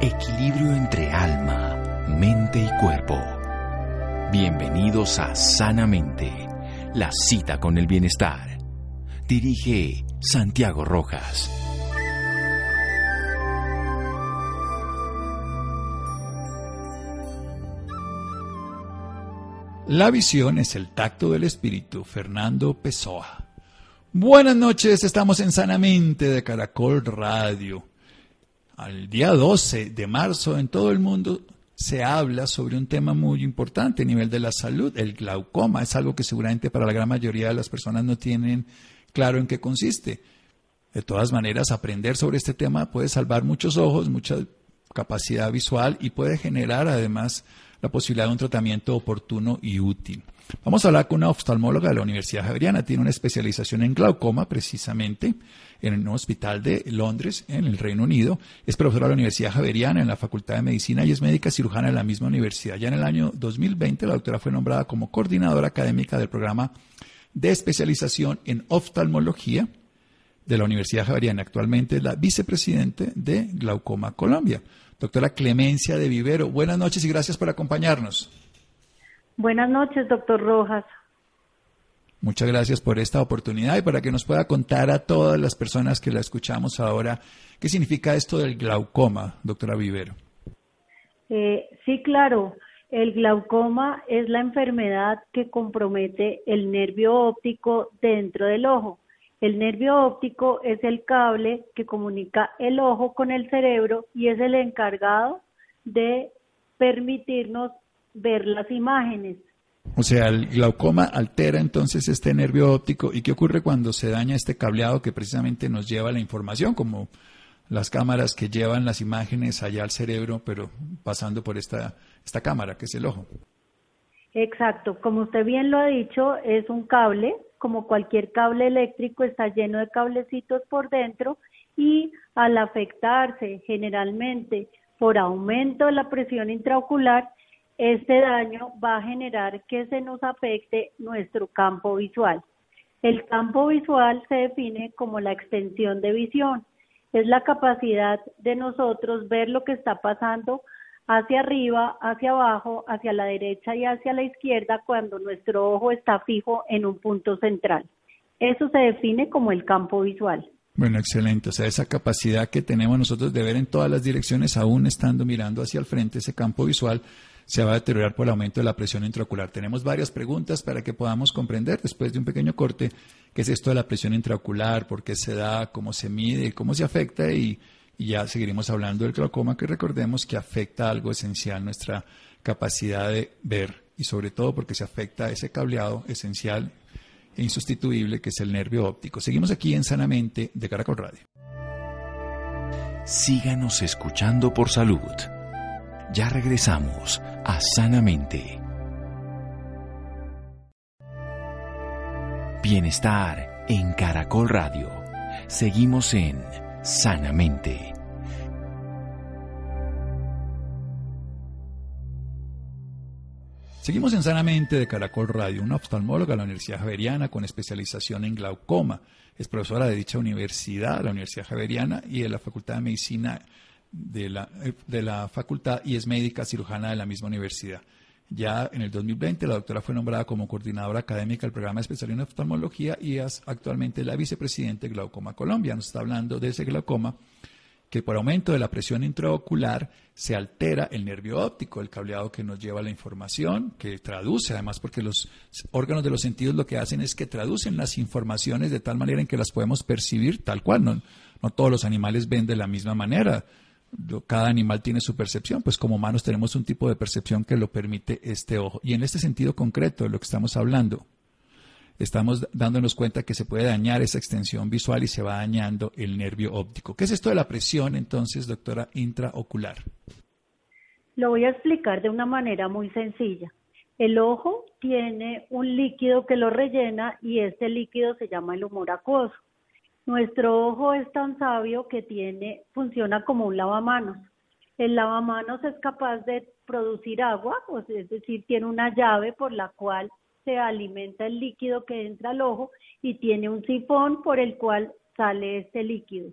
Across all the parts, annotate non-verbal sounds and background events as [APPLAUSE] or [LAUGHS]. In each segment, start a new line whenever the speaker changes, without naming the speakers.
Equilibrio entre alma, mente y cuerpo. Bienvenidos a Sanamente, la cita con el bienestar. Dirige Santiago Rojas.
La visión es el tacto del espíritu. Fernando Pessoa. Buenas noches, estamos en Sanamente de Caracol Radio. Al día 12 de marzo en todo el mundo se habla sobre un tema muy importante a nivel de la salud, el glaucoma. Es algo que seguramente para la gran mayoría de las personas no tienen claro en qué consiste. De todas maneras, aprender sobre este tema puede salvar muchos ojos, mucha capacidad visual y puede generar además la posibilidad de un tratamiento oportuno y útil. Vamos a hablar con una oftalmóloga de la Universidad Javeriana. Tiene una especialización en glaucoma, precisamente, en un hospital de Londres, en el Reino Unido. Es profesora de la Universidad Javeriana en la Facultad de Medicina y es médica cirujana en la misma universidad. Ya en el año 2020, la doctora fue nombrada como coordinadora académica del programa de especialización en oftalmología de la Universidad Javeriana. Actualmente es la vicepresidente de Glaucoma Colombia. Doctora Clemencia de Vivero, buenas noches y gracias por acompañarnos.
Buenas noches, doctor Rojas.
Muchas gracias por esta oportunidad y para que nos pueda contar a todas las personas que la escuchamos ahora qué significa esto del glaucoma, doctora Vivero.
Eh, sí, claro. El glaucoma es la enfermedad que compromete el nervio óptico dentro del ojo. El nervio óptico es el cable que comunica el ojo con el cerebro y es el encargado de permitirnos ver las imágenes.
O sea, el glaucoma altera entonces este nervio óptico. ¿Y qué ocurre cuando se daña este cableado que precisamente nos lleva la información, como las cámaras que llevan las imágenes allá al cerebro, pero pasando por esta, esta cámara, que es el ojo?
Exacto, como usted bien lo ha dicho, es un cable, como cualquier cable eléctrico, está lleno de cablecitos por dentro y al afectarse generalmente por aumento de la presión intraocular, este daño va a generar que se nos afecte nuestro campo visual. El campo visual se define como la extensión de visión. Es la capacidad de nosotros ver lo que está pasando hacia arriba, hacia abajo, hacia la derecha y hacia la izquierda cuando nuestro ojo está fijo en un punto central. Eso se define como el campo visual.
Bueno, excelente. O sea, esa capacidad que tenemos nosotros de ver en todas las direcciones, aún estando mirando hacia el frente, ese campo visual, se va a deteriorar por el aumento de la presión intraocular. Tenemos varias preguntas para que podamos comprender, después de un pequeño corte, qué es esto de la presión intraocular, por qué se da, cómo se mide, cómo se afecta y, ya seguiremos hablando del glaucoma, que recordemos que afecta algo esencial, nuestra capacidad de ver y sobre todo porque se afecta ese cableado esencial e insustituible que es el nervio óptico. Seguimos aquí en Sanamente de Caracol Radio.
Síganos escuchando por salud. Ya regresamos a Sanamente. Bienestar en Caracol Radio. Seguimos en Sanamente.
Seguimos en Sanamente de Caracol Radio, una oftalmóloga de la Universidad Javeriana con especialización en glaucoma. Es profesora de dicha universidad, la Universidad Javeriana, y de la Facultad de Medicina de la, de la facultad y es médica cirujana de la misma universidad. Ya en el 2020 la doctora fue nombrada como coordinadora académica del programa especial en oftalmología y es actualmente la vicepresidente de Glaucoma Colombia. Nos está hablando de ese glaucoma que por aumento de la presión intraocular se altera el nervio óptico, el cableado que nos lleva la información, que traduce, además porque los órganos de los sentidos lo que hacen es que traducen las informaciones de tal manera en que las podemos percibir tal cual. No, no todos los animales ven de la misma manera cada animal tiene su percepción, pues como humanos tenemos un tipo de percepción que lo permite este ojo. Y en este sentido concreto de lo que estamos hablando, estamos dándonos cuenta que se puede dañar esa extensión visual y se va dañando el nervio óptico. ¿Qué es esto de la presión entonces, doctora, intraocular?
Lo voy a explicar de una manera muy sencilla. El ojo tiene un líquido que lo rellena y este líquido se llama el humor acuoso. Nuestro ojo es tan sabio que tiene, funciona como un lavamanos. El lavamanos es capaz de producir agua, es decir, tiene una llave por la cual se alimenta el líquido que entra al ojo y tiene un sifón por el cual sale este líquido.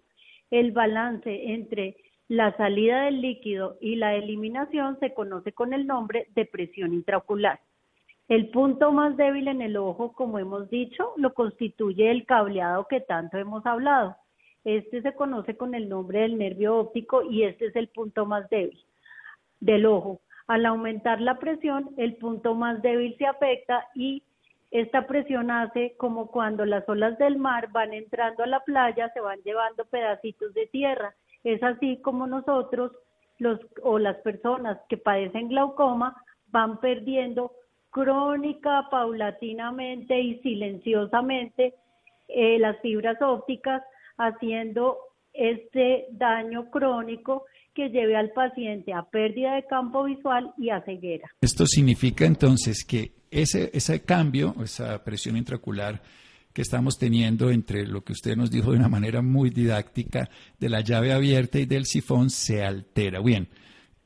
El balance entre La salida del líquido y la eliminación se conoce con el nombre de presión intraocular. El punto más débil en el ojo, como hemos dicho, lo constituye el cableado que tanto hemos hablado. Este se conoce con el nombre del nervio óptico y este es el punto más débil del ojo. Al aumentar la presión, el punto más débil se afecta y esta presión hace como cuando las olas del mar van entrando a la playa, se van llevando pedacitos de tierra. Es así como nosotros los o las personas que padecen glaucoma van perdiendo crónica, paulatinamente y silenciosamente eh, las fibras ópticas, haciendo este daño crónico que lleve al paciente a pérdida de campo visual y a ceguera.
Esto significa entonces que ese, ese cambio, esa presión intraocular que estamos teniendo entre lo que usted nos dijo de una manera muy didáctica de la llave abierta y del sifón se altera. Bien,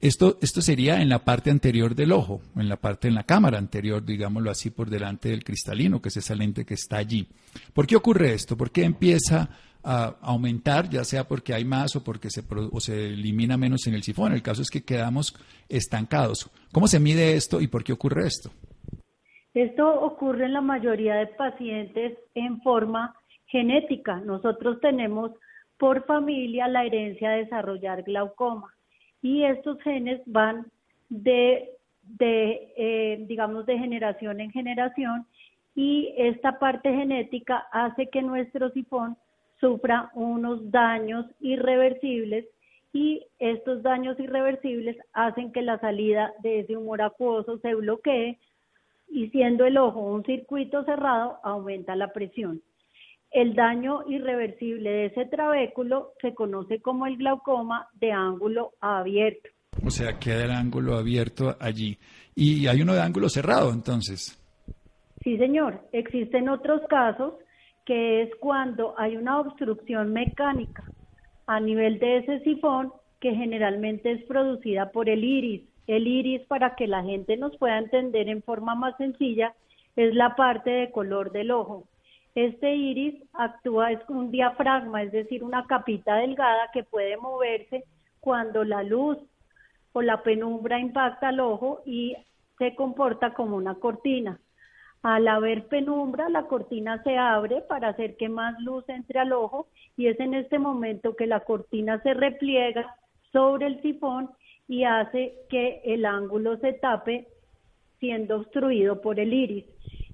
esto, esto sería en la parte anterior del ojo, en la parte en la cámara anterior, digámoslo así, por delante del cristalino, que es esa lente que está allí. ¿Por qué ocurre esto? ¿Por qué empieza a aumentar, ya sea porque hay más o porque se, o se elimina menos en el sifón? El caso es que quedamos estancados. ¿Cómo se mide esto y por qué ocurre esto?
Esto ocurre en la mayoría de pacientes en forma genética. Nosotros tenemos por familia la herencia de desarrollar glaucoma y estos genes van de, eh, digamos, de generación en generación y esta parte genética hace que nuestro sifón sufra unos daños irreversibles y estos daños irreversibles hacen que la salida de ese humor acuoso se bloquee y siendo el ojo un circuito cerrado, aumenta la presión. El daño irreversible de ese trabéculo se conoce como el glaucoma de ángulo abierto.
O sea, queda el ángulo abierto allí. Y hay uno de ángulo cerrado, entonces.
Sí, señor. Existen otros casos que es cuando hay una obstrucción mecánica a nivel de ese sifón que generalmente es producida por el iris el iris, para que la gente nos pueda entender en forma más sencilla, es la parte de color del ojo. Este iris actúa es un diafragma, es decir, una capita delgada que puede moverse cuando la luz o la penumbra impacta al ojo y se comporta como una cortina. Al haber penumbra, la cortina se abre para hacer que más luz entre al ojo y es en este momento que la cortina se repliega sobre el sifón y hace que el ángulo se tape siendo obstruido por el iris.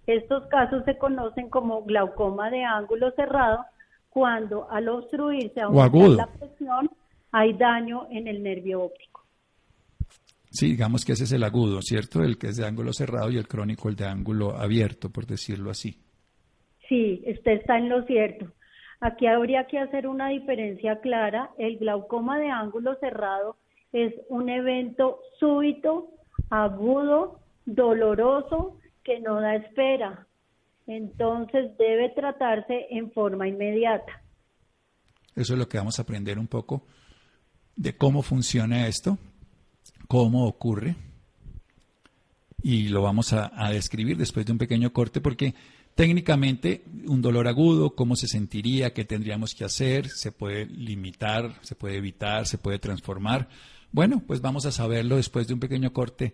Estos casos se conocen como glaucoma de ángulo cerrado cuando al obstruirse aumenta la presión hay daño en el nervio óptico.
Sí, digamos que ese es el agudo, ¿cierto? El que es de ángulo cerrado y el crónico el de ángulo abierto, por decirlo así.
Sí, usted está en lo cierto. Aquí habría que hacer una diferencia clara. El glaucoma de ángulo cerrado es un evento súbito, agudo, doloroso, que no da espera. Entonces debe tratarse en forma inmediata.
Eso es lo que vamos a aprender un poco de cómo funciona esto, cómo ocurre, y lo vamos a, describir después de un pequeño corte porque técnicamente un dolor agudo, cómo se sentiría, qué tendríamos que hacer, se puede limitar, se puede evitar, se puede transformar. Bueno, pues vamos a saberlo después de un pequeño corte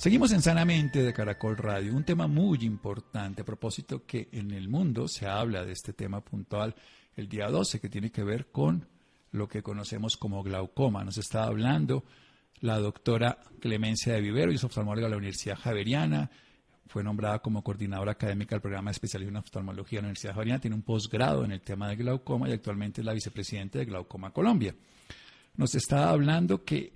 Seguimos en Sanamente de Caracol Radio, un tema muy importante a propósito que en el mundo se habla de este tema puntual el día 12 que tiene que ver con lo que conocemos como glaucoma. Nos está hablando la doctora Clemencia de Vivero, y es oftalmóloga de la Universidad Javeriana, fue nombrada como coordinadora académica del programa de en oftalmología de la Universidad Javeriana, tiene un posgrado en el tema de glaucoma y actualmente es la vicepresidenta de Glaucoma Colombia nos está hablando que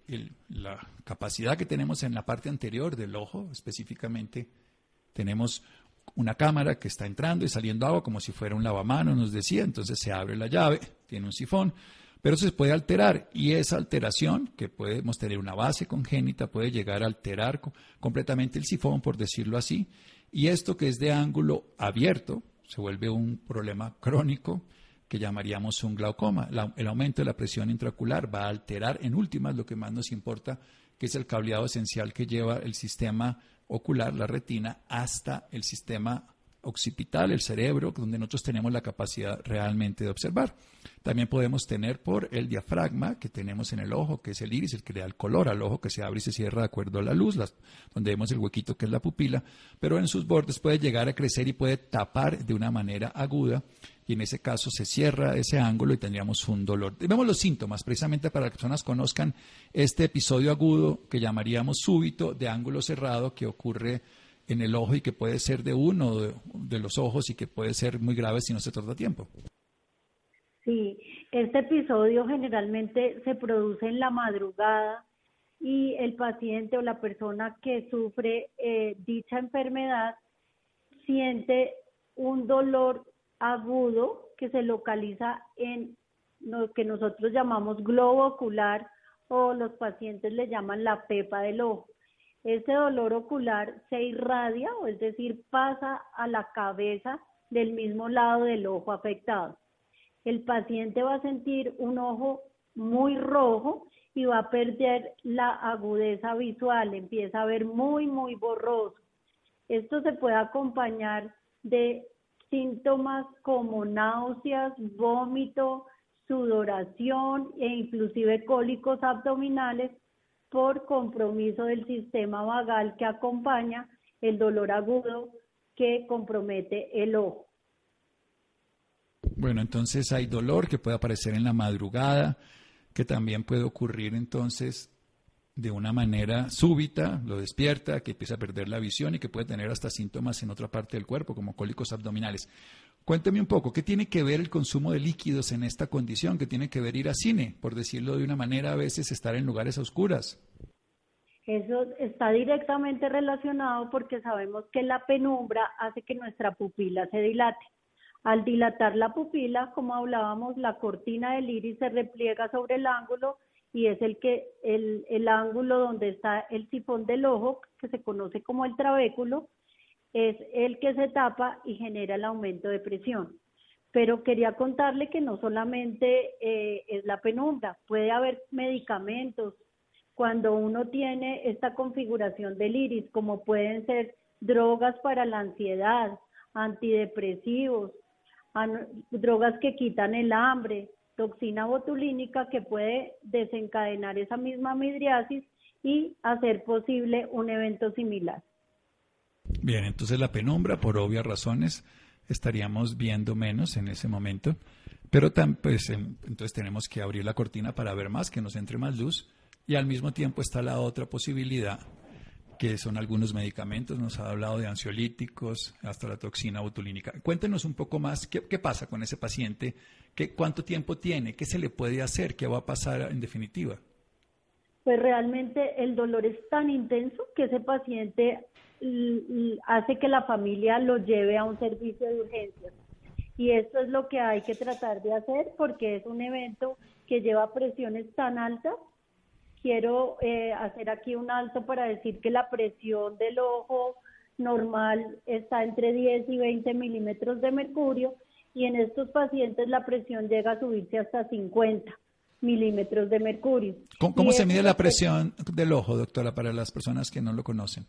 la capacidad que tenemos en la parte anterior del ojo, específicamente, tenemos una cámara que está entrando y saliendo agua como si fuera un lavamanos, nos decía, entonces se abre la llave, tiene un sifón, pero se puede alterar. Y esa alteración, que podemos tener una base congénita, puede llegar a alterar completamente el sifón, por decirlo así, y esto que es de ángulo abierto se vuelve un problema crónico llamaríamos un glaucoma. el aumento de la presión intraocular va a alterar en últimas lo que más nos importa, que es el cableado esencial que lleva el sistema ocular, la retina, hasta el sistema occipital, el cerebro, donde nosotros tenemos la capacidad realmente de observar. También podemos tener por el diafragma que tenemos en el ojo, que es el iris, el que le da el color al ojo, que se abre y se cierra de acuerdo a la luz, donde vemos el huequito que es la pupila, pero en sus bordes puede llegar a crecer y puede tapar de una manera aguda y en ese caso se cierra ese ángulo y tendríamos un dolor. Vemos los síntomas, precisamente para que personas conozcan este episodio agudo que llamaríamos súbito de ángulo cerrado que ocurre en el ojo y que puede ser de uno de, los ojos y que puede ser muy grave si no se trata tiempo.
Sí, este episodio generalmente se produce en la madrugada y el paciente o la persona que sufre eh, dicha enfermedad siente un dolor agudo que se localiza en lo que nosotros llamamos globo ocular o los pacientes le llaman la pepa del ojo. Ese dolor ocular se irradia, o es decir, pasa a la cabeza del mismo lado del ojo afectado. El paciente va a sentir un ojo muy rojo y va a perder la agudeza visual, empieza a ver muy, muy borroso. Esto se puede acompañar de síntomas como náuseas, vómito, sudoración e inclusive cólicos abdominales por compromiso del sistema vagal que acompaña el dolor agudo que compromete el ojo.
Bueno, entonces hay dolor que puede aparecer en la madrugada, que también puede ocurrir entonces de una manera súbita, lo despierta, que empieza a perder la visión y que puede tener hasta síntomas en otra parte del cuerpo, como cólicos abdominales. Cuénteme un poco, ¿qué tiene que ver el consumo de líquidos en esta condición? ¿Qué tiene que ver ir a cine? Por decirlo de una manera, a veces estar en lugares oscuras.
Eso está directamente relacionado porque sabemos que la penumbra hace que nuestra pupila se dilate. Al dilatar la pupila, como hablábamos, la cortina del iris se repliega sobre el ángulo y es el que el, el ángulo donde está el sifón del ojo, que se conoce como el trabéculo, es el que se tapa y genera el aumento de presión. Pero quería contarle que no solamente eh, es la penumbra, puede haber medicamentos. Cuando uno tiene esta configuración del iris, como pueden ser drogas para la ansiedad, antidepresivos, drogas que quitan el hambre, toxina botulínica que puede desencadenar esa misma midriasis y hacer posible un evento similar.
Bien, entonces la penumbra, por obvias razones, estaríamos viendo menos en ese momento, pero pues, entonces tenemos que abrir la cortina para ver más, que nos entre más luz, y al mismo tiempo está la otra posibilidad, que son algunos medicamentos, nos ha hablado de ansiolíticos, hasta la toxina botulínica. Cuéntenos un poco más qué, qué pasa con ese paciente, qué, cuánto tiempo tiene, qué se le puede hacer, qué va a pasar en definitiva.
Pues realmente el dolor es tan intenso que ese paciente hace que la familia lo lleve a un servicio de urgencias. Y esto es lo que hay que tratar de hacer porque es un evento que lleva presiones tan altas. Quiero eh, hacer aquí un alto para decir que la presión del ojo normal está entre 10 y 20 milímetros de mercurio y en estos pacientes la presión llega a subirse hasta 50 milímetros de mercurio.
¿Cómo, se mide la presión del ojo, doctora, para las personas que no lo conocen?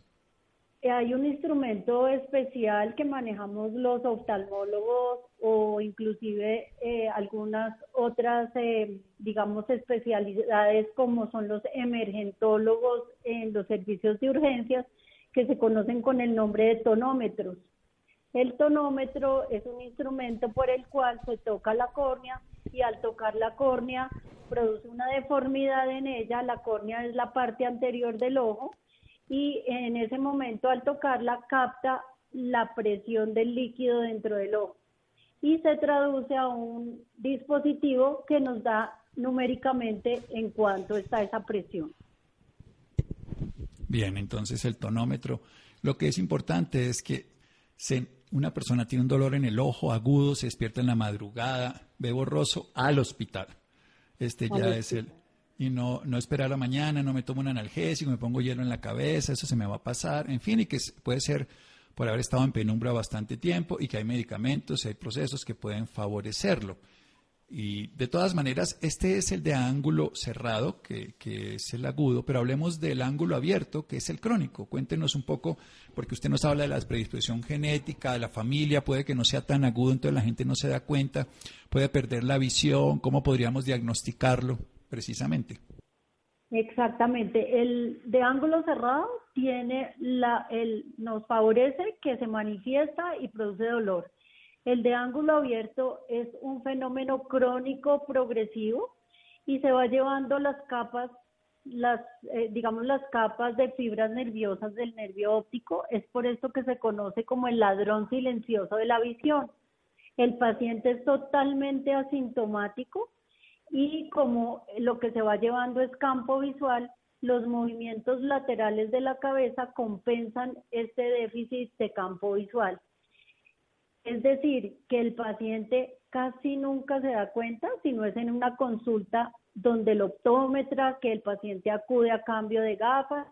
Hay un instrumento especial que manejamos los oftalmólogos o inclusive eh, algunas otras, eh, digamos, especialidades como son los emergentólogos en los servicios de urgencias que se conocen con el nombre de tonómetros. El tonómetro es un instrumento por el cual se toca la córnea y al tocar la córnea produce una deformidad en ella. La córnea es la parte anterior del ojo y en ese momento al tocarla capta la presión del líquido dentro del ojo y se traduce a un dispositivo que nos da numéricamente en cuánto está esa presión.
Bien, entonces el tonómetro, lo que es importante es que una persona tiene un dolor en el ojo agudo, se despierta en la madrugada, ve borroso al hospital. este ya es el y no, no esperar a mañana, no me tomo un analgésico, me pongo hielo en la cabeza, eso se me va a pasar, en fin, y que puede ser por haber estado en penumbra bastante tiempo y que hay medicamentos hay procesos que pueden favorecerlo. Y de todas maneras, este es el de ángulo cerrado, que, que, es el agudo, pero hablemos del ángulo abierto, que es el crónico. Cuéntenos un poco, porque usted nos habla de la predisposición genética, de la familia, puede que no sea tan agudo, entonces la gente no se da cuenta, puede perder la visión, ¿cómo podríamos diagnosticarlo precisamente?
Exactamente. El de ángulo cerrado tiene la, el, nos favorece que se manifiesta y produce dolor el de ángulo abierto es un fenómeno crónico progresivo y se va llevando las capas, las, eh, digamos, las capas de fibras nerviosas del nervio óptico. Es por esto que se conoce como el ladrón silencioso de la visión. El paciente es totalmente asintomático y como lo que se va llevando es campo visual, los movimientos laterales de la cabeza compensan este déficit de campo visual. Es decir, que el paciente casi nunca se da cuenta si no es en una consulta donde el optómetra, que el paciente acude a cambio de gafas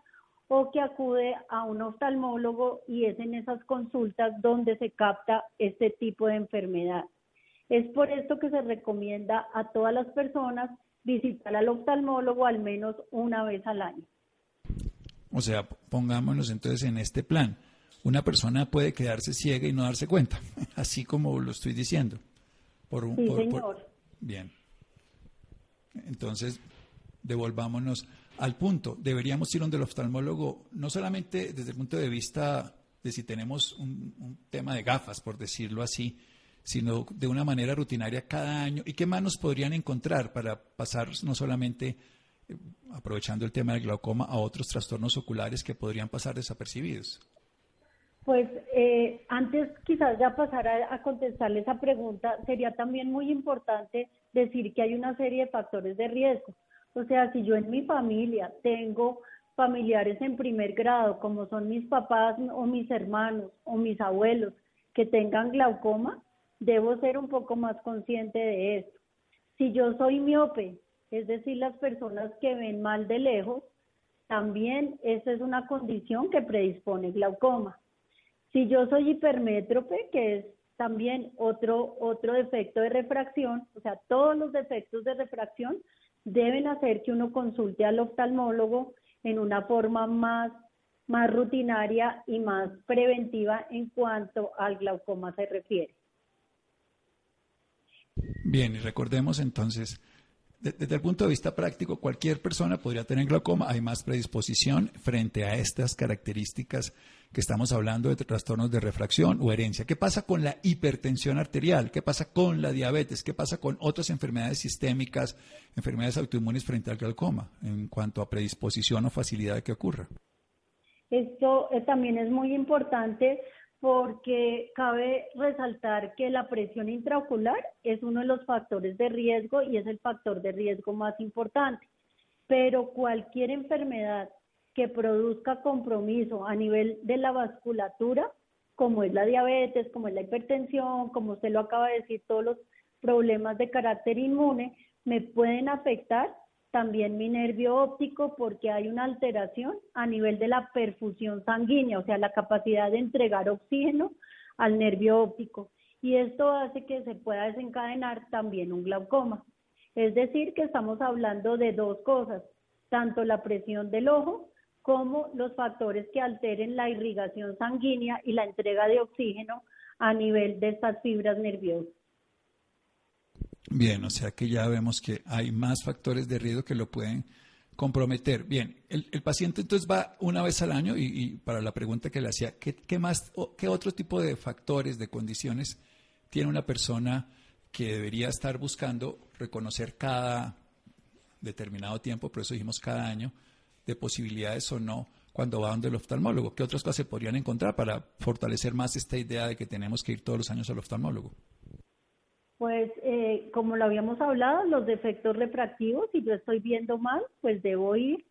o que acude a un oftalmólogo y es en esas consultas donde se capta este tipo de enfermedad. Es por esto que se recomienda a todas las personas visitar al oftalmólogo al menos una vez al año.
O sea, pongámonos entonces en este plan una persona puede quedarse ciega y no darse cuenta, [LAUGHS] así como lo estoy diciendo.
Por un, sí, señor.
Bien. Entonces, devolvámonos al punto. Deberíamos ir donde el oftalmólogo, no solamente desde el punto de vista de si tenemos un, un tema de gafas, por decirlo así, sino de una manera rutinaria cada año. ¿Y qué más nos podrían encontrar para pasar no solamente eh, aprovechando el tema del glaucoma a otros trastornos oculares que podrían pasar desapercibidos?
Pues eh, antes quizás ya pasar a, contestarle esa pregunta, sería también muy importante decir que hay una serie de factores de riesgo. O sea, si yo en mi familia tengo familiares en primer grado, como son mis papás o mis hermanos o mis abuelos, que tengan glaucoma, debo ser un poco más consciente de esto. Si yo soy miope, es decir, las personas que ven mal de lejos, también esa es una condición que predispone glaucoma. Si yo soy hipermétrope, que es también otro, otro defecto de refracción, o sea, todos los defectos de refracción deben hacer que uno consulte al oftalmólogo en una forma más, más rutinaria y más preventiva en cuanto al glaucoma se refiere.
Bien, y recordemos entonces desde el punto de vista práctico, cualquier persona podría tener glaucoma. Hay más predisposición frente a estas características que estamos hablando de trastornos de refracción o herencia. ¿Qué pasa con la hipertensión arterial? ¿Qué pasa con la diabetes? ¿Qué pasa con otras enfermedades sistémicas, enfermedades autoinmunes frente al glaucoma en cuanto a predisposición o facilidad de que ocurra?
Esto eh, también es muy importante porque cabe resaltar que la presión intraocular es uno de los factores de riesgo y es el factor de riesgo más importante. Pero cualquier enfermedad que produzca compromiso a nivel de la vasculatura, como es la diabetes, como es la hipertensión, como usted lo acaba de decir, todos los problemas de carácter inmune, me pueden afectar también mi nervio óptico porque hay una alteración a nivel de la perfusión sanguínea, o sea, la capacidad de entregar oxígeno al nervio óptico. Y esto hace que se pueda desencadenar también un glaucoma. Es decir, que estamos hablando de dos cosas, tanto la presión del ojo como los factores que alteren la irrigación sanguínea y la entrega de oxígeno a nivel de estas fibras nerviosas.
Bien, o sea que ya vemos que hay más factores de riesgo que lo pueden comprometer. Bien, el, paciente entonces va una vez al año y, para la pregunta que le hacía, ¿qué, más, qué otro tipo de factores, de condiciones tiene una persona que debería estar buscando reconocer cada determinado tiempo, por eso dijimos cada año, de posibilidades o no cuando va donde el oftalmólogo? ¿Qué otras cosas se podrían encontrar para fortalecer más esta idea de que tenemos que ir todos los años al oftalmólogo?
Pues eh, como lo habíamos hablado, los defectos refractivos, si yo estoy viendo mal, pues debo ir.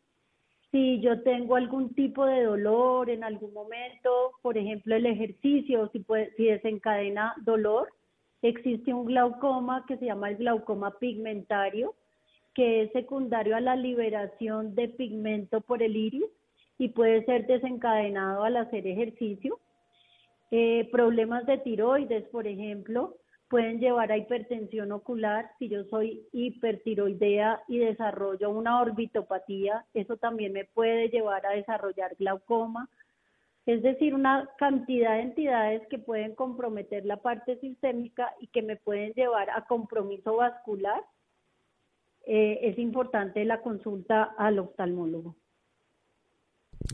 Si yo tengo algún tipo de dolor en algún momento, por ejemplo el ejercicio, si, puede, si desencadena dolor, existe un glaucoma que se llama el glaucoma pigmentario, que es secundario a la liberación de pigmento por el iris y puede ser desencadenado al hacer ejercicio. Eh, problemas de tiroides, por ejemplo, pueden llevar a hipertensión ocular. Si yo soy hipertiroidea y desarrollo una orbitopatía, eso también me puede llevar a desarrollar glaucoma. Es decir, una cantidad de entidades que pueden comprometer la parte sistémica y que me pueden llevar a compromiso vascular. Eh, es importante la consulta al oftalmólogo.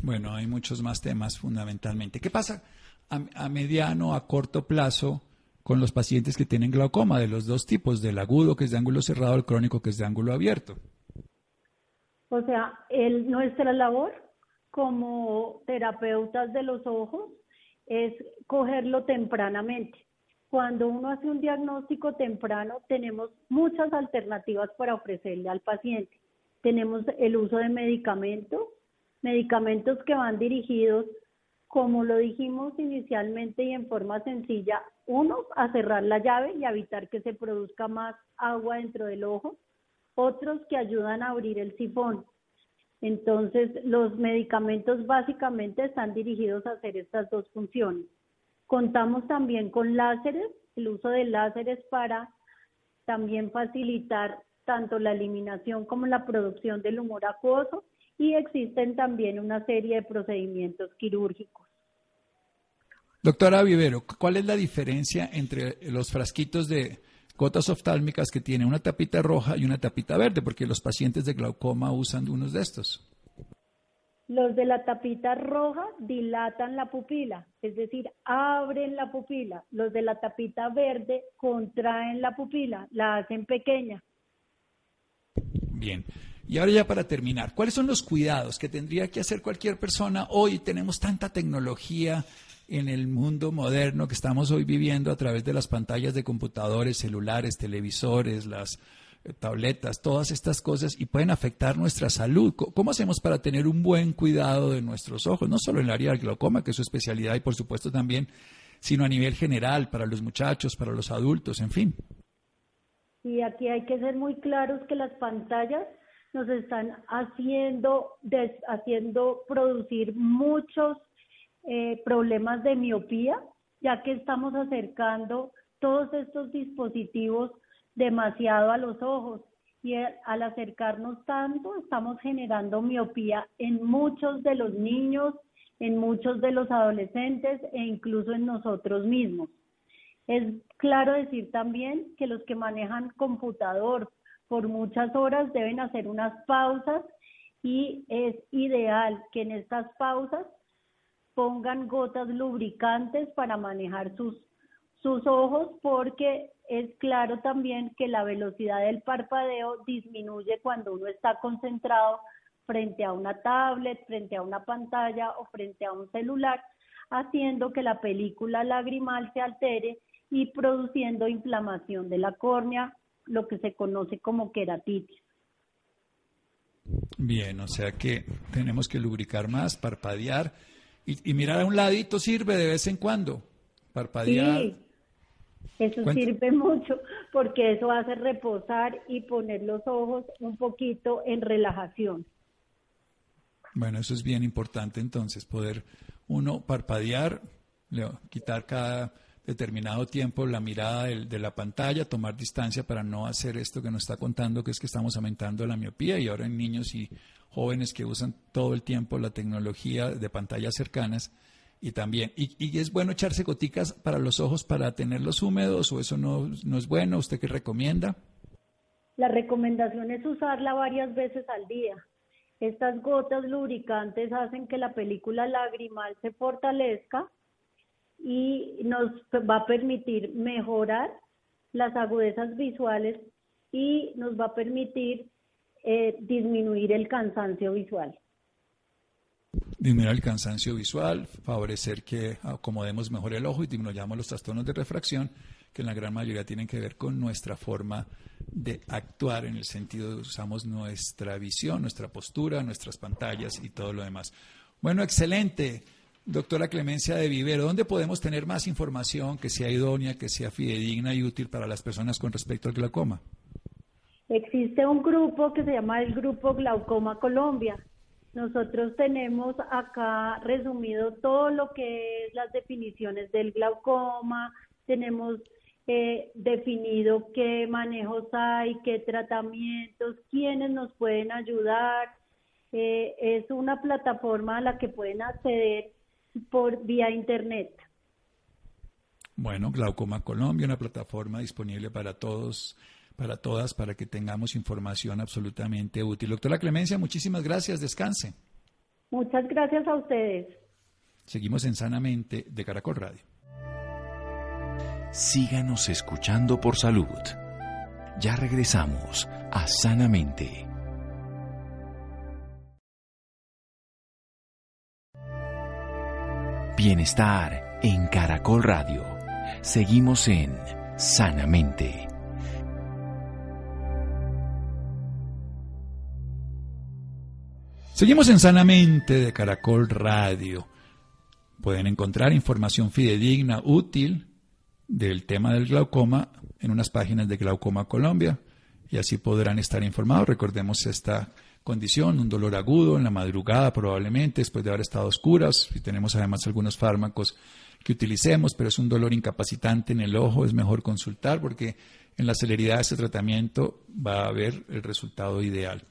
Bueno, hay muchos más temas fundamentalmente. ¿Qué pasa a, a mediano, a corto plazo con los pacientes que tienen glaucoma de los dos tipos, del agudo que es de ángulo cerrado, el crónico que es de ángulo abierto?
O sea, el, nuestra labor como terapeutas de los ojos es cogerlo tempranamente. Cuando uno hace un diagnóstico temprano, tenemos muchas alternativas para ofrecerle al paciente. Tenemos el uso de medicamentos, medicamentos que van dirigidos, como lo dijimos inicialmente y en forma sencilla, uno, a cerrar la llave y evitar que se produzca más agua dentro del ojo, otros que ayudan a abrir el sifón. Entonces, los medicamentos básicamente están dirigidos a hacer estas dos funciones. Contamos también con láseres, el uso de láseres para también facilitar tanto la eliminación como la producción del humor acuoso y existen también una serie de procedimientos quirúrgicos.
Doctora Vivero, ¿cuál es la diferencia entre los frasquitos de gotas oftálmicas que tienen una tapita roja y una tapita verde? Porque los pacientes de glaucoma usan unos de estos.
Los de la tapita roja dilatan la pupila, es decir, abren la pupila. Los de la tapita verde contraen la pupila, la hacen pequeña.
Bien. Y ahora ya para terminar, ¿cuáles son los cuidados que tendría que hacer cualquier persona? Hoy tenemos tanta tecnología en el mundo moderno que estamos hoy viviendo a través de las pantallas de computadores, celulares, televisores, las eh, tabletas, todas estas cosas y pueden afectar nuestra salud. ¿Cómo hacemos para tener un buen cuidado de nuestros ojos? No solo en el área del glaucoma, que es su especialidad, y por supuesto también, sino a nivel general, para los muchachos, para los adultos, en fin.
Y aquí hay que ser muy claros que las pantallas nos están haciendo, haciendo producir muchos eh, problemas de miopía, ya que estamos acercando todos estos dispositivos demasiado a los ojos y al acercarnos tanto estamos generando miopía en muchos de los niños, en muchos de los adolescentes e incluso en nosotros mismos. Es claro decir también que los que manejan computador, por muchas horas deben hacer unas pausas y es ideal que en estas pausas pongan gotas lubricantes para manejar sus, sus ojos porque es claro también que la velocidad del parpadeo disminuye cuando uno está concentrado frente a una tablet, frente a una pantalla o frente a un celular, haciendo que la película lagrimal se altere y produciendo inflamación de la córnea, lo que se conoce como queratitis.
Bien, o sea que tenemos que lubricar más, parpadear y, mirar a un ladito sirve de vez en cuando, parpadear.
Sí, eso sirve [LAUGHS] mucho porque eso hace reposar y poner los ojos un poquito en relajación.
Bueno, eso es bien importante entonces, poder uno parpadear, quitar cada determinado tiempo la mirada de, la pantalla, tomar distancia para no hacer esto que nos está contando, que es que estamos aumentando la miopía y ahora en niños y jóvenes que usan todo el tiempo la tecnología de pantallas cercanas y también, y, es bueno echarse goticas para los ojos para tenerlos húmedos o eso no, no es bueno, ¿usted qué recomienda?
La recomendación es usarla varias veces al día. Estas gotas lubricantes hacen que la película lagrimal se fortalezca y nos va a permitir mejorar las agudezas visuales y nos va a permitir eh, disminuir el cansancio visual.
Disminuir el cansancio visual, favorecer que acomodemos mejor el ojo y disminuyamos los trastornos de refracción, que en la gran mayoría tienen que ver con nuestra forma de actuar, en el sentido de usamos nuestra visión, nuestra postura, nuestras pantallas y todo lo demás. Bueno, excelente. Doctora Clemencia de Vivero, ¿dónde podemos tener más información que sea idónea, que sea fidedigna y útil para las personas con respecto al glaucoma?
Existe un grupo que se llama el Grupo Glaucoma Colombia. Nosotros tenemos acá resumido todo lo que es las definiciones del glaucoma, tenemos eh, definido qué manejos hay, qué tratamientos, quiénes nos pueden ayudar. Eh, es una plataforma a la que pueden acceder por vía internet.
Bueno, Glaucoma Colombia, una plataforma disponible para todos, para todas, para que tengamos información absolutamente útil. Doctora Clemencia, muchísimas gracias. Descanse.
Muchas gracias a ustedes.
Seguimos en Sanamente de Caracol Radio.
Síganos escuchando por salud. Ya regresamos a Sanamente. Bienestar en Caracol Radio. Seguimos en Sanamente.
Seguimos en Sanamente de Caracol Radio. Pueden encontrar información fidedigna, útil del tema del glaucoma en unas páginas de Glaucoma Colombia y así podrán estar informados. Recordemos esta condición, un dolor agudo en la madrugada probablemente, después de haber estado oscuras, y tenemos además algunos fármacos que utilicemos, pero es un dolor incapacitante en el ojo, es mejor consultar porque en la celeridad de ese tratamiento va a haber el resultado ideal.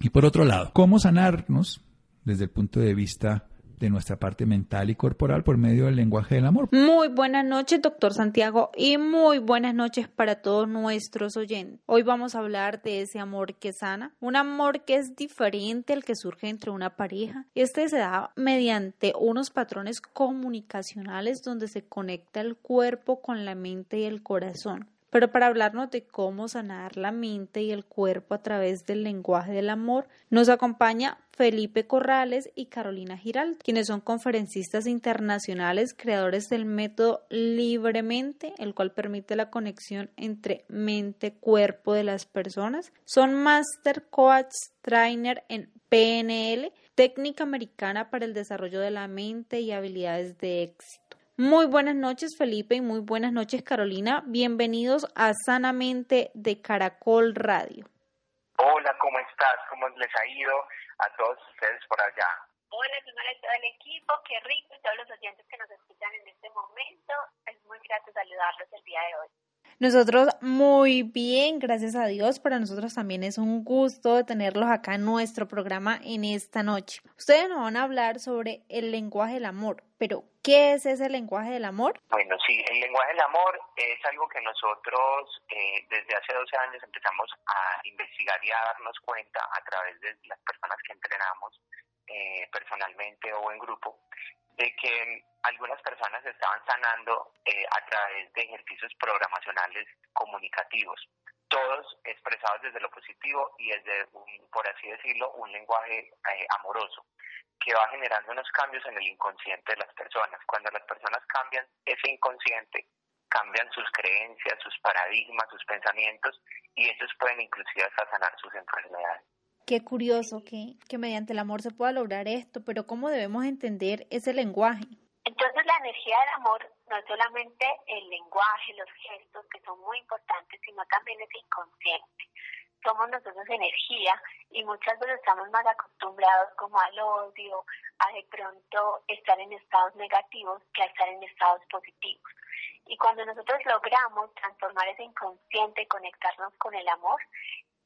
Y por otro lado, ¿cómo sanarnos desde el punto de vista de nuestra parte mental y corporal por medio del lenguaje del amor.
Muy buenas noches, doctor Santiago, y muy buenas noches para todos nuestros oyentes. Hoy vamos a hablar de ese amor que sana, un amor que es diferente al que surge entre una pareja. Este se da mediante unos patrones comunicacionales donde se conecta el cuerpo con la mente y el corazón. Pero para hablarnos de cómo sanar la mente y el cuerpo a través del lenguaje del amor, nos acompaña Felipe Corrales y Carolina Giral, quienes son conferencistas internacionales, creadores del método Libremente, el cual permite la conexión entre mente-cuerpo de las personas. Son Master Coach Trainer en PNL, técnica americana para el desarrollo de la mente y habilidades de éxito. Muy buenas noches Felipe y muy buenas noches Carolina. Bienvenidos a Sanamente de Caracol Radio.
Hola, ¿cómo estás? ¿Cómo les ha ido a todos ustedes por allá?
Hola, hola a todo el equipo, qué rico, todos los oyentes que nos escuchan en este momento. Es muy grato saludarlos el día de hoy.
Nosotros muy bien, gracias a Dios. Para nosotros también es un gusto tenerlos acá en nuestro programa en esta noche. Ustedes nos van a hablar sobre el lenguaje del amor, pero ¿qué es ese lenguaje del amor?
Bueno, sí, el lenguaje del amor es algo que nosotros eh, desde hace 12 años empezamos a investigar y a darnos cuenta a través de las personas que entrenamos eh, personalmente o en grupo de que algunas personas estaban sanando eh, a través de ejercicios programacionales comunicativos, todos expresados desde lo positivo y desde, un, por así decirlo, un lenguaje eh, amoroso que va generando unos cambios en el inconsciente de las personas. Cuando las personas cambian ese inconsciente, cambian sus creencias, sus paradigmas, sus pensamientos y ellos pueden inclusive hasta sanar sus enfermedades.
Qué curioso que, que mediante el amor se pueda lograr esto, pero ¿cómo debemos entender ese lenguaje?
Entonces la energía del amor no es solamente el lenguaje, los gestos que son muy importantes, sino también es inconsciente. Somos nosotros energía y muchas veces estamos más acostumbrados como al odio, a de pronto estar en estados negativos que a estar en estados positivos. Y cuando nosotros logramos transformar ese inconsciente y conectarnos con el amor,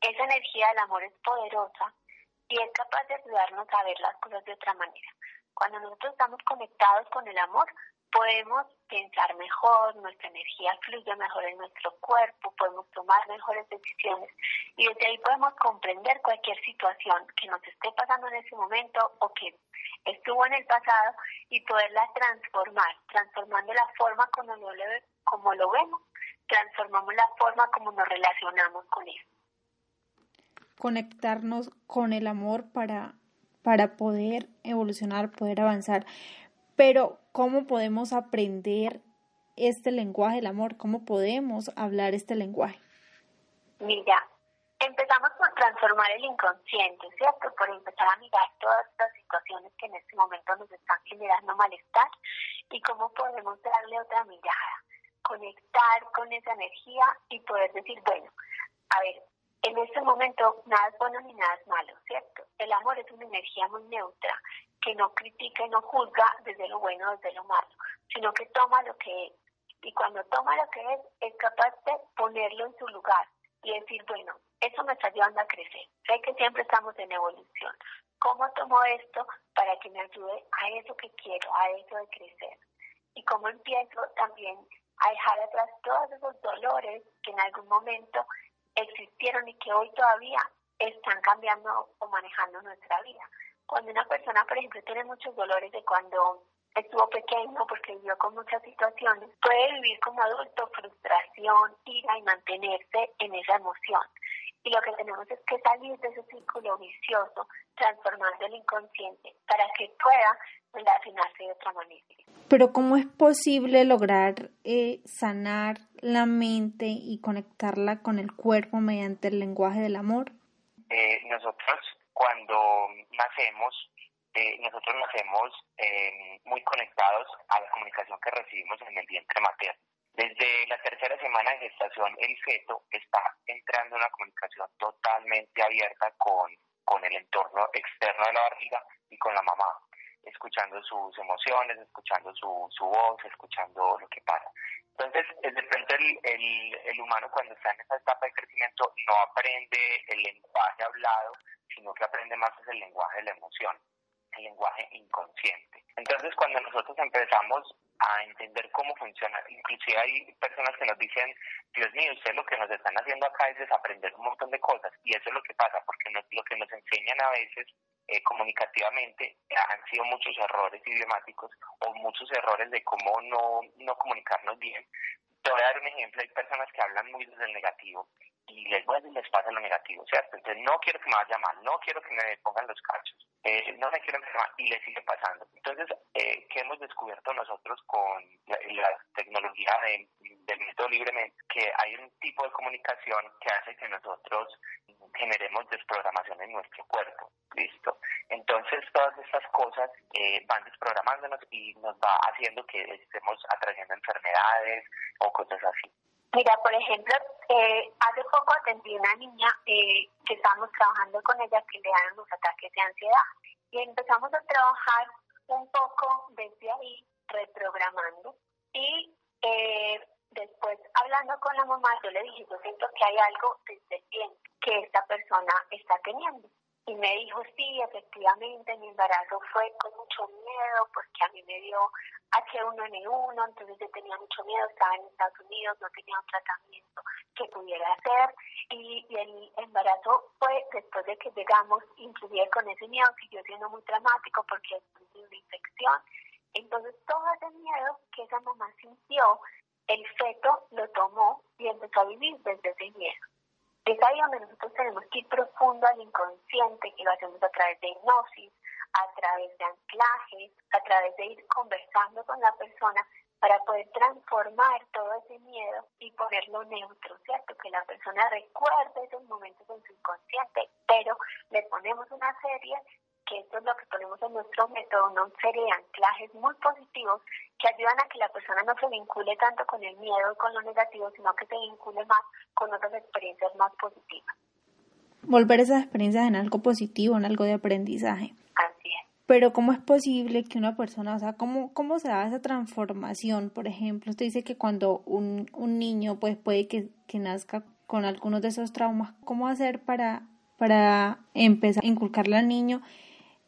esa energía del amor es poderosa y es capaz de ayudarnos a ver las cosas de otra manera. Cuando nosotros estamos conectados con el amor, podemos pensar mejor, nuestra energía fluye mejor en nuestro cuerpo, podemos tomar mejores decisiones y desde ahí podemos comprender cualquier situación que nos esté pasando en ese momento o que estuvo en el pasado y poderla transformar, transformando la forma como lo, como lo vemos, transformamos la forma como nos relacionamos con eso
conectarnos con el amor para, para poder evolucionar, poder avanzar. Pero, ¿cómo podemos aprender este lenguaje del amor? ¿Cómo podemos hablar este lenguaje?
Mira, empezamos por transformar el inconsciente, ¿cierto? Por empezar a mirar todas las situaciones que en este momento nos están generando malestar y cómo podemos darle otra mirada, conectar con esa energía y poder decir, bueno, a ver, en este momento nada es bueno ni nada es malo, ¿cierto? El amor es una energía muy neutra que no critica y no juzga desde lo bueno desde lo malo, sino que toma lo que es. Y cuando toma lo que es, es capaz de ponerlo en su lugar y decir, bueno, eso me está ayudando a crecer. Sé que siempre estamos en evolución. ¿Cómo tomo esto para que me ayude a eso que quiero, a eso de crecer? Y cómo empiezo también a dejar atrás todos esos dolores que en algún momento existieron y que hoy todavía están cambiando o manejando nuestra vida. Cuando una persona, por ejemplo, tiene muchos dolores de cuando estuvo pequeño porque vivió con muchas situaciones, puede vivir como adulto frustración, ira y mantenerse en esa emoción. Y lo que tenemos es que salir de ese círculo vicioso, transformando el inconsciente para que pueda relacionarse de otra manera.
Pero ¿cómo es posible lograr eh, sanar la mente y conectarla con el cuerpo mediante el lenguaje del amor?
Eh, nosotros cuando nacemos, eh, nosotros nacemos eh, muy conectados a la comunicación que recibimos en el vientre materno. Desde la tercera semana de gestación, el feto está entrando en una comunicación totalmente abierta con, con el entorno externo de la barriga y con la mamá, escuchando sus emociones, escuchando su, su voz, escuchando lo que pasa. Entonces, de repente el, el, el humano cuando está en esa etapa de crecimiento no aprende el lenguaje hablado, sino que aprende más el lenguaje de la emoción, el lenguaje inconsciente. Entonces, cuando nosotros empezamos a entender cómo funciona, inclusive hay personas que nos dicen, Dios mío, usted lo que nos están haciendo acá es desaprender un montón de cosas, y eso es lo que pasa, porque lo que nos enseñan a veces eh, comunicativamente han sido muchos errores idiomáticos o muchos errores de cómo no, no comunicarnos bien. Te voy a dar un ejemplo, hay personas que hablan muy desde el negativo y les vuelve y les pasa lo negativo, ¿cierto? Entonces no quiero que me vaya mal, no quiero que me pongan los cachos, eh, no me quiero enfermar y le sigue pasando. Entonces, eh, ¿qué hemos descubierto nosotros con la, tecnología del método libremente? Que hay un tipo de comunicación que hace que nosotros generemos desprogramación en nuestro cuerpo, ¿listo? Entonces todas estas cosas eh, van desprogramándonos y nos va haciendo que estemos atrayendo enfermedades o cosas así.
Mira, por ejemplo, eh, hace poco atendí una niña eh, que estábamos trabajando con ella que le dan los ataques de ansiedad y empezamos a trabajar un poco desde ahí, reprogramando y eh, después hablando con la mamá yo le dije, yo siento que hay algo desde tiempo que esta persona está teniendo. Y me dijo, sí, efectivamente, mi embarazo fue con mucho miedo porque a mí me dio H1N1, entonces yo tenía mucho miedo, estaba en Estados Unidos, no tenía un tratamiento que pudiera hacer y, el embarazo fue después de que llegamos, inclusive con ese miedo, siguió siendo muy dramático porque es una infección. Entonces todo ese miedo que esa mamá sintió, el feto lo tomó y empezó a vivir desde ese miedo. Donde nosotros tenemos que ir profundo al inconsciente, que lo hacemos a través de hipnosis, a través de anclajes, a través de ir conversando con la persona para poder transformar todo ese miedo y ponerlo neutro, ¿cierto? Que la persona recuerde esos momentos en su inconsciente, pero le ponemos una serie que esto es lo que ponemos en nuestro método, una serie de anclajes muy positivos que ayudan a que la persona no se vincule tanto con el miedo y con lo negativo, sino que se vincule más con otras experiencias más positivas.
Volver esas experiencias en algo positivo, en algo de aprendizaje.
Así es.
Pero ¿cómo es posible que una persona, o sea, cómo, cómo se da esa transformación? Por ejemplo, usted dice que cuando un, un niño pues puede que, que nazca con algunos de esos traumas, ¿cómo hacer para, para empezar a inculcarle al niño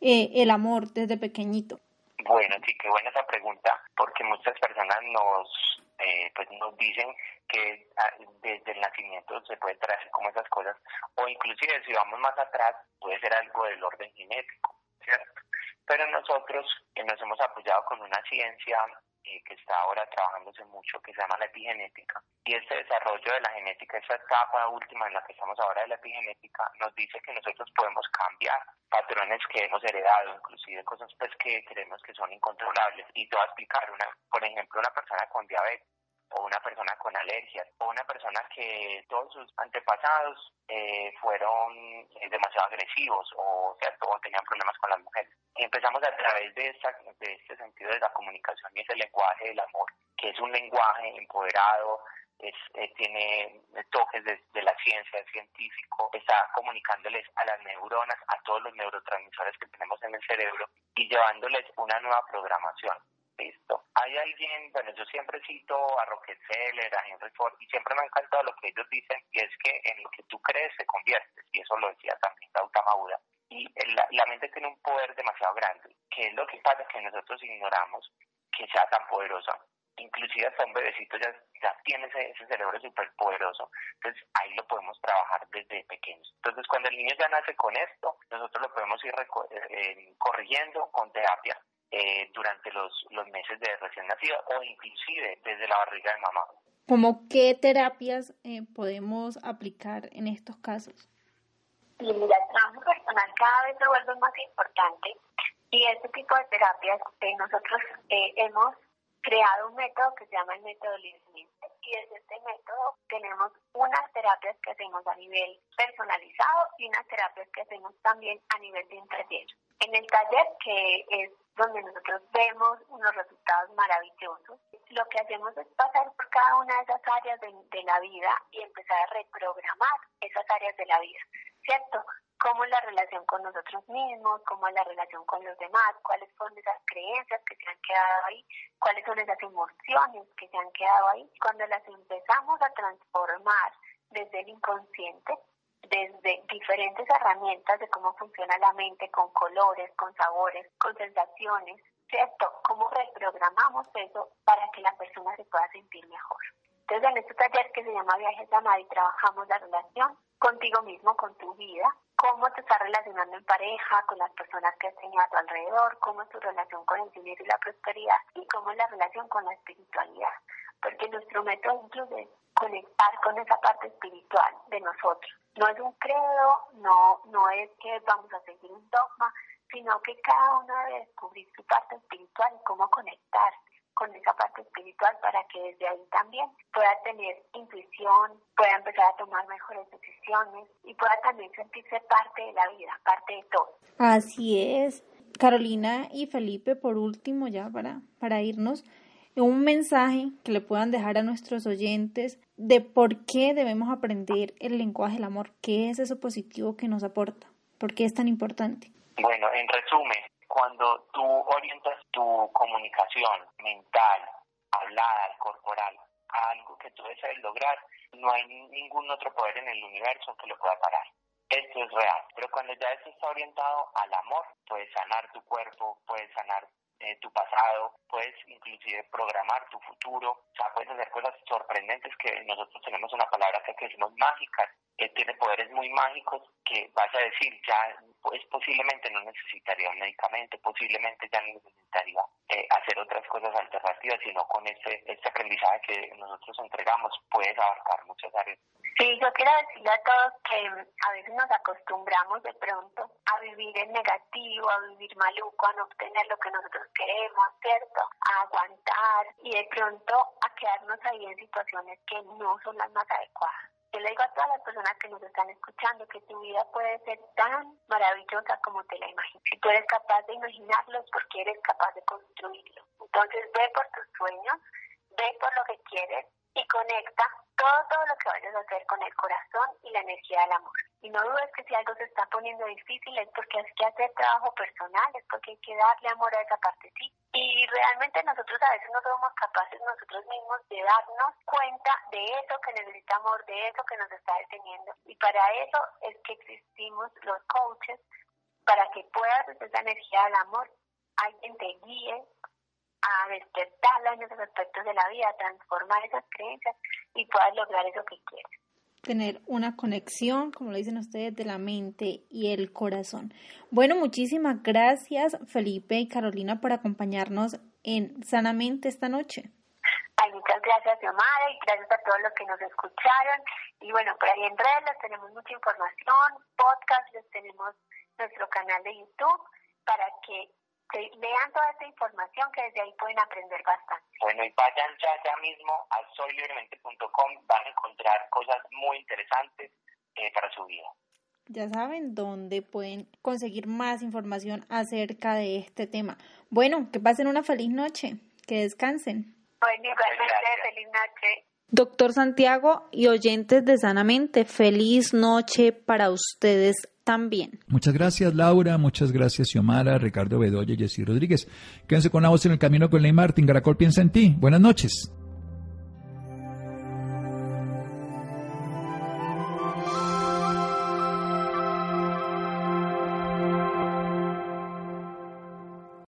eh, el amor desde pequeñito?
Bueno, sí, qué buena esa pregunta, porque muchas personas nos, eh, pues nos dicen que ah, desde el nacimiento se puede traer como esas cosas, o inclusive si vamos más atrás, puede ser algo del orden genético, ¿cierto? Pero nosotros eh, nos hemos apoyado con una ciencia eh, que está ahora trabajándose mucho, que se llama la epigenética. Y este desarrollo de la genética, esta etapa última en la que estamos ahora de la epigenética, nos dice que nosotros podemos cambiar patrones que hemos heredado, inclusive cosas pues que creemos que son incontrolables. Y te voy a explicar, una, por ejemplo, una persona con diabetes o una persona con alergias, o una persona que todos sus antepasados eh, fueron eh, demasiado agresivos o, o tenían problemas con las mujeres. Empezamos a través de, esta, de este sentido de la comunicación y ese lenguaje del amor, que es un lenguaje empoderado, es, eh, tiene toques de, la ciencia, el científico, está comunicándoles a las neuronas, a todos los neurotransmisores que tenemos en el cerebro y llevándoles una nueva programación. Listo. Hay alguien, bueno, yo siempre cito a Rockefeller, a Henry Ford, y siempre me ha encantado lo que ellos dicen, y es que en lo que tú crees te conviertes, y eso lo decía también Gautama Buda. Y la, la mente tiene un poder demasiado grande, que es lo que pasa que nosotros ignoramos que sea tan poderosa. Inclusive hasta un bebecito ya, tiene ese, ese cerebro súper poderoso, entonces ahí lo podemos trabajar desde pequeños. Entonces cuando el niño ya nace con esto, nosotros lo podemos ir eh, corrigiendo con terapia eh, durante los, los meses de recién nacido o inclusive desde la barriga de mamá.
¿Cómo qué terapias eh, podemos aplicar en estos casos?
Y mira, el trabajo personal cada vez se vuelve más importante y este tipo de terapias eh, nosotros eh, hemos creado un método que se llama el método Listening. Y desde este método tenemos unas terapias que hacemos a nivel personalizado y unas terapias que hacemos también a nivel de taller. En el taller, que es donde nosotros vemos unos resultados maravillosos, lo que hacemos es pasar por cada una de esas áreas de, la vida y empezar a reprogramar esas áreas de la vida, ¿cierto? cómo es la relación con nosotros mismos, cómo es la relación con los demás, cuáles son esas creencias que se han quedado ahí, cuáles son esas emociones que se han quedado ahí. Cuando las empezamos a transformar desde el inconsciente, desde diferentes herramientas de cómo funciona la mente, con colores, con sabores, con sensaciones, ¿cierto? ¿Cómo reprogramamos eso para que la persona se pueda sentir mejor? Entonces, en este taller que se llama Viajes y trabajamos la relación contigo mismo, con tu vida, cómo te estás relacionando en pareja, con las personas que has tenido a tu alrededor, cómo es tu relación con el dinero y la prosperidad y cómo es la relación con la espiritualidad. Porque nuestro método incluye conectar con esa parte espiritual de nosotros. No es un credo, no, no es que vamos a seguir un dogma, sino que cada uno debe descubrir su parte espiritual y cómo conectarse con esa parte espiritual para que desde ahí también pueda tener intuición, pueda empezar a tomar mejores decisiones y pueda también sentirse parte de la vida, parte de todo.
Así es. Carolina y Felipe, por último, ya para, para irnos, un mensaje que le puedan dejar a nuestros oyentes de por qué debemos aprender el lenguaje del amor, qué es eso positivo que nos aporta, por qué es tan importante.
Bueno, en resumen, cuando tú orientas tu comunicación mental, hablada, corporal, a algo que tú desees lograr, no hay ningún otro poder en el universo que lo pueda parar. Esto es real. Pero cuando ya esto está orientado al amor, puedes sanar tu cuerpo, puedes sanar eh, tu pasado, puedes inclusive programar tu futuro, o sea, puedes hacer cosas sorprendentes que nosotros tenemos una palabra que decimos mágicas, que tiene poderes muy mágicos que vas a decir ya pues posiblemente no necesitaría un medicamento, posiblemente ya no necesitaría eh, hacer otras cosas alternativas, sino con este, este aprendizaje que nosotros entregamos puedes abarcar muchas áreas.
Sí, yo quiero decirle a todos que a veces nos acostumbramos de pronto a vivir en negativo, a vivir maluco, a no obtener lo que nosotros queremos, ¿cierto? A aguantar y de pronto a quedarnos ahí en situaciones que no son las más adecuadas. Yo le digo a todas las personas que nos están escuchando que tu vida puede ser tan maravillosa como te la imaginas. Si tú eres capaz de imaginarlo es porque eres capaz de construirlo. Entonces ve por tus sueños, ve por lo que quieres y conecta todo, todo lo que vayas a hacer con el corazón y la energía del amor. Y no dudes que si algo se está poniendo difícil es porque hay que hacer trabajo personal, es porque hay que darle amor a esa parte sí. Y realmente nosotros a veces no somos capaces nosotros mismos de darnos cuenta de eso que necesita amor, de eso que nos está deteniendo. Y para eso es que existimos los coaches, para que puedas esa energía del amor, alguien te guíe a despertarla en esos aspectos de la vida, a transformar esas creencias y puedas lograr eso que quieres
tener una conexión, como lo dicen ustedes, de la mente y el corazón. Bueno, muchísimas gracias Felipe y Carolina por acompañarnos en Sanamente esta noche.
Ay, muchas gracias, Xiomara, y gracias a todos los que nos escucharon. Y bueno, por ahí en redes tenemos mucha información, podcast, les tenemos nuestro canal de YouTube para que lean toda esta información que desde ahí pueden aprender bastante.
Bueno, y vayan ya, ya mismo a soylibremente.com, van a encontrar cosas muy interesantes eh, para su vida.
Ya saben dónde pueden conseguir más información acerca de este tema. Bueno, que pasen una feliz noche, que descansen.
Bueno, igualmente, feliz noche.
Doctor Santiago y oyentes de Sanamente, feliz noche para ustedes también.
Muchas gracias Laura, muchas gracias Xiomara, Ricardo Bedoya y Jessy Rodríguez. Quédense con la voz en el camino con Ley Martín. Garacol piensa en ti. Buenas noches.